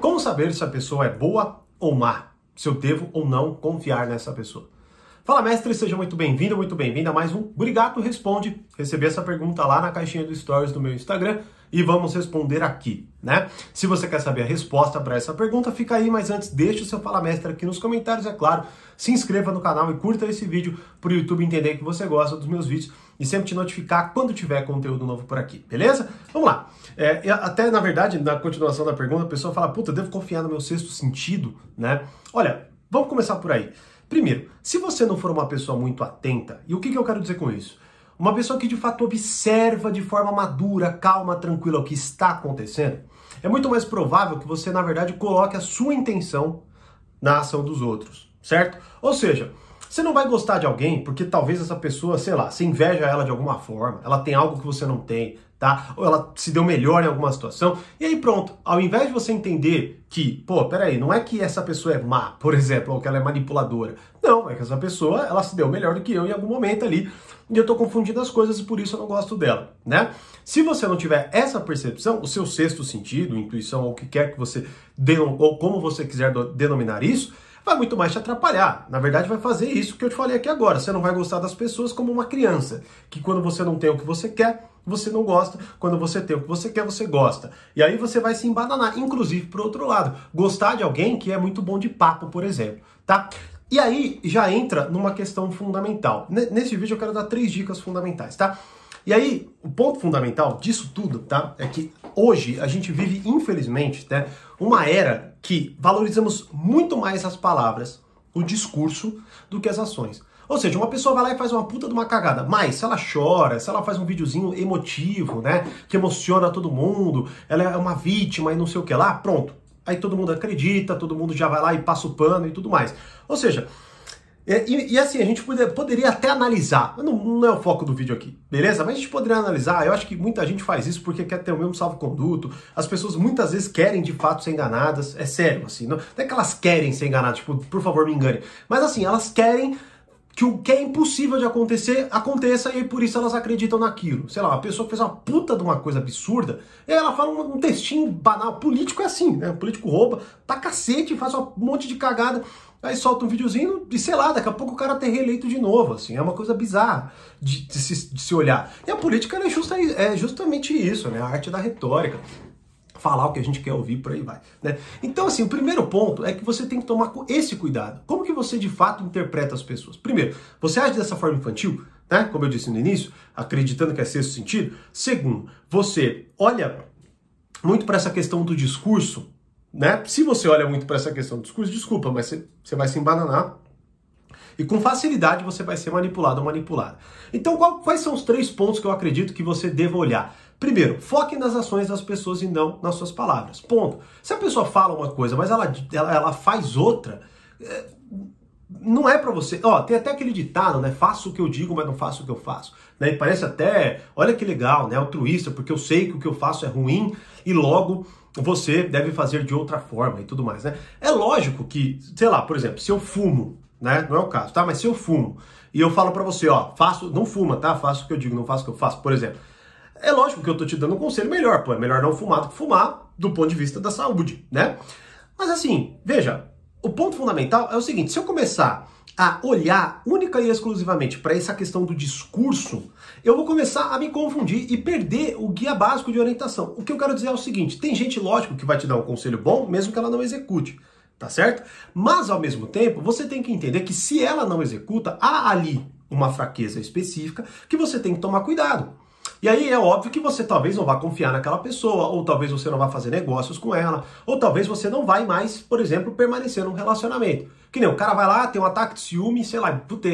Como saber se a pessoa é boa ou má? Se eu devo ou não confiar nessa pessoa? Fala, mestre, seja muito bem-vindo, muito bem-vinda a mais um Obrigado Responde. Recebi essa pergunta lá na caixinha do Stories do meu Instagram e vamos responder aqui, né? Se você quer saber a resposta para essa pergunta, fica aí, mas antes deixe o seu Fala Mestre aqui nos comentários, é claro. Se inscreva no canal e curta esse vídeo para o YouTube entender que você gosta dos meus vídeos e sempre te notificar quando tiver conteúdo novo por aqui, beleza? Vamos lá. É, até, na verdade, na continuação da pergunta, a pessoa fala, puta, devo confiar no meu sexto sentido, né? Olha, vamos começar por aí. Primeiro, se você não for uma pessoa muito atenta, e o que, que eu quero dizer com isso? Uma pessoa que de fato observa de forma madura, calma, tranquila o que está acontecendo, é muito mais provável que você, na verdade, coloque a sua intenção na ação dos outros, certo? Ou seja, você não vai gostar de alguém porque talvez essa pessoa, sei lá, você inveja ela de alguma forma, ela tem algo que você não tem, tá? Ou ela se deu melhor em alguma situação. E aí pronto, ao invés de você entender que, pô, peraí, não é que essa pessoa é má, por exemplo, ou que ela é manipuladora. Não, é que essa pessoa, ela se deu melhor do que eu em algum momento ali, e eu tô confundindo as coisas e por isso eu não gosto dela, né? Se você não tiver essa percepção, o seu sexto sentido, intuição, ou o que quer que você, ou como você quiser denominar isso, vai muito mais te atrapalhar. Na verdade, vai fazer isso que eu te falei aqui agora. Você não vai gostar das pessoas como uma criança, que quando você não tem o que você quer, você não gosta. Quando você tem o que você quer, você gosta. E aí você vai se embananar, inclusive pro outro lado. Gostar de alguém que é muito bom de papo, por exemplo, tá? E aí já entra numa questão fundamental. Nesse vídeo eu quero dar três dicas fundamentais, tá? E aí, o ponto fundamental disso tudo, tá? É que hoje a gente vive, infelizmente, né, uma era que valorizamos muito mais as palavras, o discurso, do que as ações. Ou seja, uma pessoa vai lá e faz uma puta de uma cagada, mas se ela chora, se ela faz um videozinho emotivo, né, que emociona todo mundo, ela é uma vítima e não sei o que lá, pronto. Aí todo mundo acredita, todo mundo já vai lá e passa o pano e tudo mais. Ou seja, e, e, assim, a gente poder, poderia até analisar, não, não, é o foco do vídeo aqui, beleza? Mas a gente poderia analisar, eu acho que muita gente faz isso porque quer ter o mesmo salvo-conduto, as pessoas muitas vezes querem de fato ser enganadas, é sério, assim, não, não é que elas querem ser enganadas, tipo, por favor me engane, mas assim, elas querem que o que é impossível de acontecer, aconteça e por isso elas acreditam naquilo. Sei lá, a pessoa fez uma puta de uma coisa absurda, e ela fala um, um textinho banal, político é assim, né? O político rouba, tá cacete, faz um monte de cagada, Aí solta um videozinho e sei lá, daqui a pouco o cara tem reeleito de novo, assim, é uma coisa bizarra de, de, se, de se, olhar. E a política é, justa, é justamente isso, né? A arte da retórica. Falar o que a gente quer ouvir, por aí vai. Né? Então, assim, o primeiro ponto é que você tem que tomar esse cuidado. Como que você de fato interpreta as pessoas? Primeiro, você age dessa forma infantil, né? Como eu disse no início, acreditando que é sexto sentido. Segundo, você olha muito para essa questão do discurso né? Se você olha muito para essa questão do discurso, desculpa, mas você, vai se embananar e com facilidade você vai ser manipulado ou manipulada. Então, qual, quais são os três pontos que eu acredito que você deva olhar? Primeiro, foque nas ações das pessoas e não nas suas palavras. Ponto. Se a pessoa fala uma coisa, mas ela, ela, ela faz outra, é, não é para você. Ó, tem até aquele ditado, né? Faço o que eu digo, mas não faço o que eu faço. Né? E parece até, olha que legal, né? Altruísta, porque eu sei que o que eu faço é ruim e logo você deve fazer de outra forma e tudo mais, né? É lógico que, sei lá, por exemplo, se eu fumo, né? Não é o caso, tá? Mas se eu fumo e eu falo para você, ó, faço, não fuma, tá? Faço o que eu digo, não faço o que eu faço, por exemplo. É lógico que eu tô te dando um conselho melhor, pô, é melhor não fumar do que fumar do ponto de vista da saúde, né? Mas assim, veja, o ponto fundamental é o seguinte, se eu começar a olhar única e exclusivamente para essa questão do discurso, eu vou começar a me confundir e perder o guia básico de orientação. O que eu quero dizer é o seguinte: tem gente, lógico, que vai te dar um conselho bom, mesmo que ela não execute, tá certo? Mas ao mesmo tempo, você tem que entender que se ela não executa, há ali uma fraqueza específica que você tem que tomar cuidado. E aí é óbvio que você talvez não vá confiar naquela pessoa, ou talvez você não vá fazer negócios com ela, ou talvez você não vai mais, por exemplo, permanecer num relacionamento. Que nem o cara vai lá, tem um ataque de ciúme, sei lá, puta,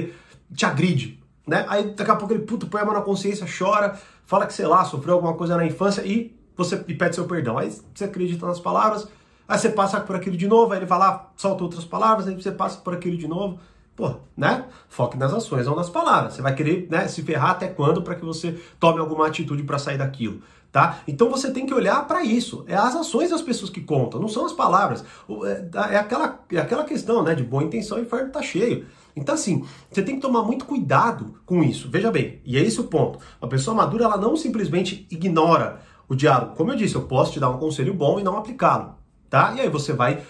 te agride, né? Aí daqui a pouco ele, puto, põe a mão na consciência, chora, fala que, sei lá, sofreu alguma coisa na infância e você e pede seu perdão. Aí você acredita nas palavras, aí você passa por aquilo de novo, aí ele vai lá, solta outras palavras, aí você passa por aquilo de novo. Pô, né? Foque nas ações, não nas palavras. Você vai querer né, se ferrar até quando para que você tome alguma atitude para sair daquilo. Tá? Então você tem que olhar para isso. É as ações das pessoas que contam, não são as palavras. É, é, aquela, é aquela questão né, de boa intenção, o inferno tá cheio. Então, assim, você tem que tomar muito cuidado com isso. Veja bem, e é esse o ponto. A pessoa madura, ela não simplesmente ignora o diálogo. Como eu disse, eu posso te dar um conselho bom e não aplicá-lo. tá? E aí você vai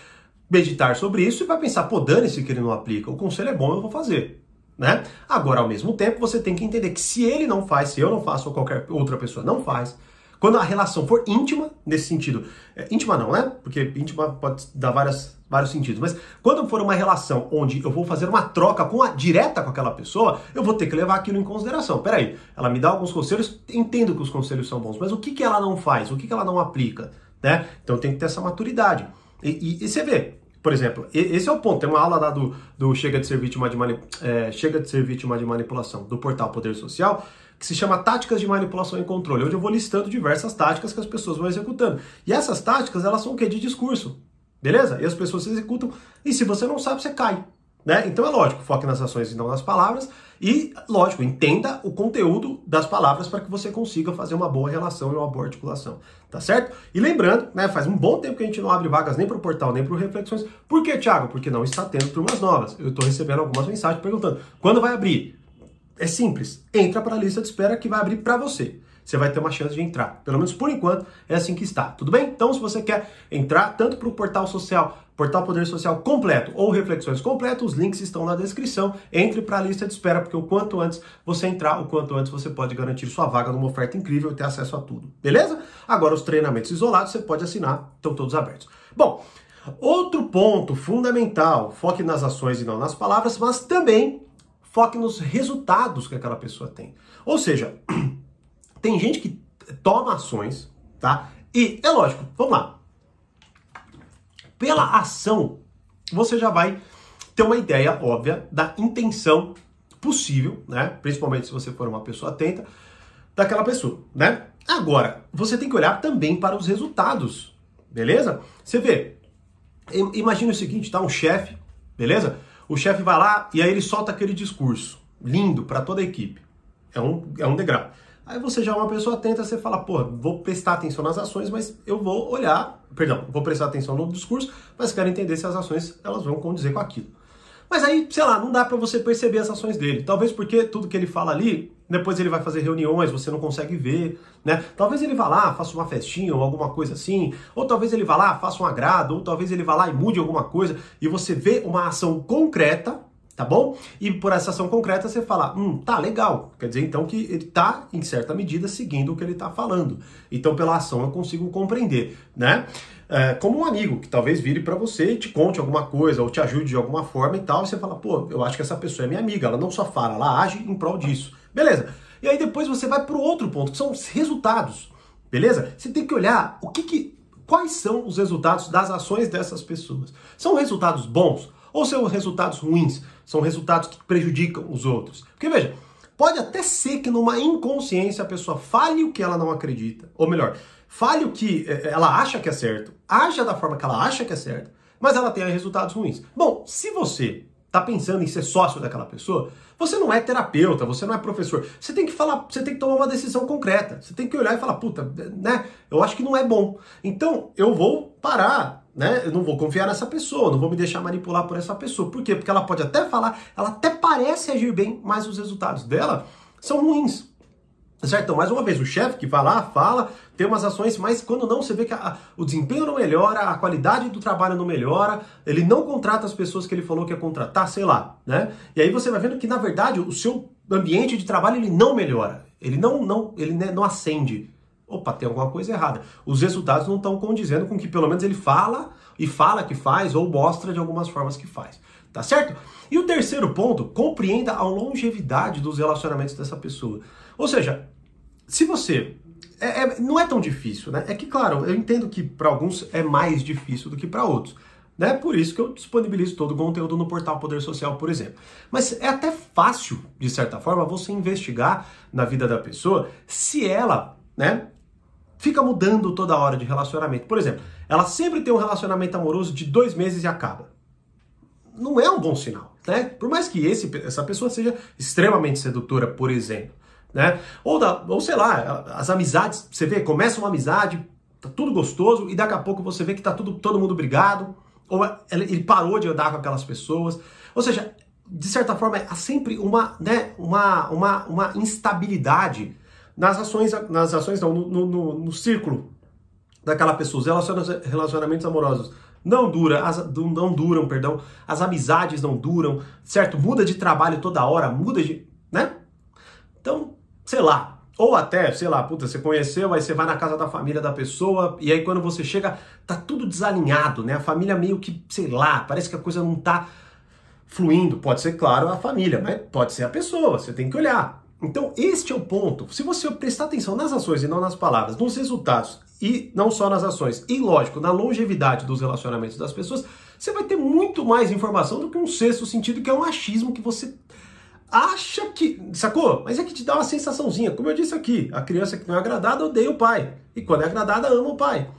meditar sobre isso e vai pensar, pô, dane-se que ele não aplica, o conselho é bom, eu vou fazer. Né? Agora, ao mesmo tempo, você tem que entender que se ele não faz, se eu não faço ou qualquer outra pessoa não faz, quando a relação for íntima, nesse sentido, é, íntima não, né? Porque íntima pode dar várias, vários sentidos, mas quando for uma relação onde eu vou fazer uma troca com a, direta com aquela pessoa, eu vou ter que levar aquilo em consideração. Peraí, ela me dá alguns conselhos, entendo que os conselhos são bons, mas o que, que ela não faz? O que, que ela não aplica? Né? Então tem que ter essa maturidade. E, e, e você vê, por exemplo, esse é o ponto. Tem uma aula lá do, do Chega de Ser Vítima de, é, Chega de Ser Vítima de Manipulação, do portal Poder Social, que se chama Táticas de Manipulação e Controle, onde eu vou listando diversas táticas que as pessoas vão executando. E essas táticas, elas são o quê? De discurso. Beleza? E as pessoas se executam. E se você não sabe, você cai. Né? Então é lógico, foque nas ações e não nas palavras. E, lógico, entenda o conteúdo das palavras para que você consiga fazer uma boa relação e uma boa articulação. Tá certo? E lembrando, né, faz um bom tempo que a gente não abre vagas nem para o portal, nem para o Reflexões. Por que, Thiago? Porque não está tendo turmas novas. Eu estou recebendo algumas mensagens perguntando quando vai abrir. É simples, entra para a lista de espera que vai abrir para você você vai ter uma chance de entrar. Pelo menos por enquanto é assim que está. Tudo bem? Então, se você quer entrar tanto para o portal social, portal Poder Social completo ou reflexões completo, os links estão na descrição. Entre para a lista de espera, porque o quanto antes você entrar, o quanto antes você pode garantir sua vaga numa oferta incrível e ter acesso a tudo. Beleza? Agora, os treinamentos isolados você pode assinar, estão todos abertos. Bom, outro ponto fundamental: foque nas ações e não nas palavras, mas também foque nos resultados que aquela pessoa tem. Ou seja, Tem gente que toma ações, tá? E é lógico, vamos lá. Pela ação, você já vai ter uma ideia óbvia da intenção possível, né? Principalmente se você for uma pessoa atenta, daquela pessoa, né? Agora, você tem que olhar também para os resultados, beleza? Você vê, imagina o seguinte, tá? Um chefe, beleza? O chefe vai lá e aí ele solta aquele discurso lindo para toda a equipe. É um, é um degrau. Aí você já é uma pessoa atenta, você fala, pô, vou prestar atenção nas ações, mas eu vou olhar, perdão, vou prestar atenção no discurso, mas quero entender se as ações elas vão condizer com aquilo. Mas aí, sei lá, não dá para você perceber as ações dele. Talvez porque tudo que ele fala ali, depois ele vai fazer reuniões, você não consegue ver, né? Talvez ele vá lá, faça uma festinha ou alguma coisa assim, ou talvez ele vá lá, faça um agrado, ou talvez ele vá lá e mude alguma coisa, e você vê uma ação concreta tá bom? E por essa ação concreta você fala, hum, tá legal. Quer dizer então que ele tá em certa medida seguindo o que ele tá falando. Então pela ação eu consigo compreender, né? É, como um amigo que talvez vire para você e te conte alguma coisa ou te ajude de alguma forma e tal, e você fala, pô, eu acho que essa pessoa é minha amiga, ela não só fala, ela age em prol disso. Beleza? E aí depois você vai para o outro ponto, que são os resultados. Beleza? Você tem que olhar o que, que quais são os resultados das ações dessas pessoas. São resultados bons? Ou são resultados ruins? São resultados que prejudicam os outros? Porque veja, pode até ser que numa inconsciência a pessoa fale o que ela não acredita. Ou melhor, fale o que eh, ela acha que é certo, haja da forma que ela acha que é certo, mas ela tenha resultados ruins. Bom, se você está pensando em ser sócio daquela pessoa, você não é terapeuta, você não é professor. Você tem que falar, você tem que tomar uma decisão concreta. Você tem que olhar e falar, puta, né? Eu acho que não é bom. Então, eu vou parar né? Eu não vou confiar nessa pessoa, não vou me deixar manipular por essa pessoa. Por quê? Porque ela pode até falar, ela até parece agir bem, mas os resultados dela são ruins. Certo? Então, mais uma vez, o chefe que vai lá, fala, tem umas ações, mas quando não, você vê que a, o desempenho não melhora, a qualidade do trabalho não melhora, ele não contrata as pessoas que ele falou que ia contratar, sei lá, né? E aí você vai vendo que, na verdade, o seu ambiente de trabalho ele não melhora, ele não, não, ele né, não acende opa, tem alguma coisa errada. Os resultados não estão condizendo com o que pelo menos ele fala e fala que faz ou mostra de algumas formas que faz. Tá certo? E o terceiro ponto, compreenda a longevidade dos relacionamentos dessa pessoa. Ou seja, se você. É, é, não é tão difícil, né? É que, claro, eu entendo que para alguns é mais difícil do que para outros. Né? Por isso que eu disponibilizo todo o conteúdo no portal Poder Social, por exemplo. Mas é até fácil, de certa forma, você investigar na vida da pessoa se ela né, fica mudando toda hora de relacionamento. Por exemplo, ela sempre tem um relacionamento amoroso de dois meses e acaba. Não é um bom sinal, né? Por mais que esse, essa pessoa seja extremamente sedutora, por exemplo, né? Ou, da, ou sei lá, as amizades, você vê, começa uma amizade, tá tudo gostoso e daqui a pouco você vê que tá tudo, todo mundo brigado, ou ele parou de andar com aquelas pessoas. Ou seja, de certa forma, há sempre uma, né, uma, uma, uma instabilidade nas ações, nas ações não, no, no, no círculo daquela pessoa. Os relacionamentos amorosos não dura, as, não duram, perdão. As amizades não duram, certo? Muda de trabalho toda hora, muda de, né? Então, sei lá, ou até, sei lá, puta, você conheceu, aí você vai na casa da família da pessoa, e aí quando você chega, tá tudo desalinhado, né? A família meio que, sei lá, parece que a coisa não tá fluindo. Pode ser, claro, a família, mas pode ser a pessoa, você tem que olhar. Então, este é o ponto. Se você prestar atenção nas ações e não nas palavras, nos resultados, e não só nas ações, e lógico, na longevidade dos relacionamentos das pessoas, você vai ter muito mais informação do que um sexto sentido, que é um achismo que você acha que. Sacou? Mas é que te dá uma sensaçãozinha. Como eu disse aqui, a criança que não é agradada odeia o pai. E quando é agradada, ama o pai.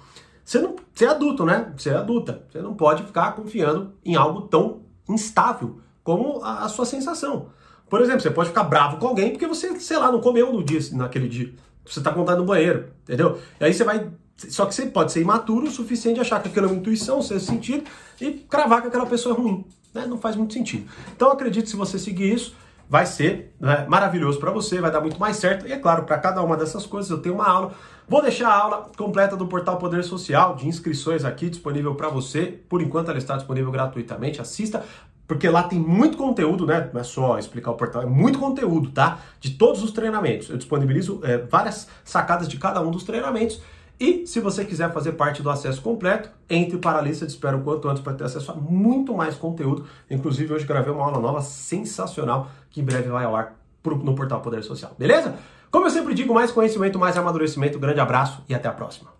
Você, não, você é adulto, né? Você é adulta. Você não pode ficar confiando em algo tão instável como a, a sua sensação. Por exemplo, você pode ficar bravo com alguém porque você, sei lá, não comeu no dia, naquele dia. Você está contando no banheiro, entendeu? E aí você vai. Só que você pode ser imaturo o suficiente de achar que aquilo é uma intuição, seu sentido, e cravar que aquela pessoa é ruim. Né? Não faz muito sentido. Então acredito se você seguir isso, vai ser né, maravilhoso para você, vai dar muito mais certo. E é claro, para cada uma dessas coisas eu tenho uma aula. Vou deixar a aula completa do portal Poder Social de inscrições aqui disponível para você. Por enquanto ela está disponível gratuitamente. Assista, porque lá tem muito conteúdo, né? Não é só explicar o portal, é muito conteúdo, tá? De todos os treinamentos. Eu disponibilizo é, várias sacadas de cada um dos treinamentos. E se você quiser fazer parte do acesso completo, entre para a lista de espera o quanto antes para ter acesso a muito mais conteúdo. Inclusive, hoje gravei uma aula nova sensacional que em breve vai ao ar no portal Poder Social. Beleza? Como eu sempre digo, mais conhecimento, mais amadurecimento. Grande abraço e até a próxima.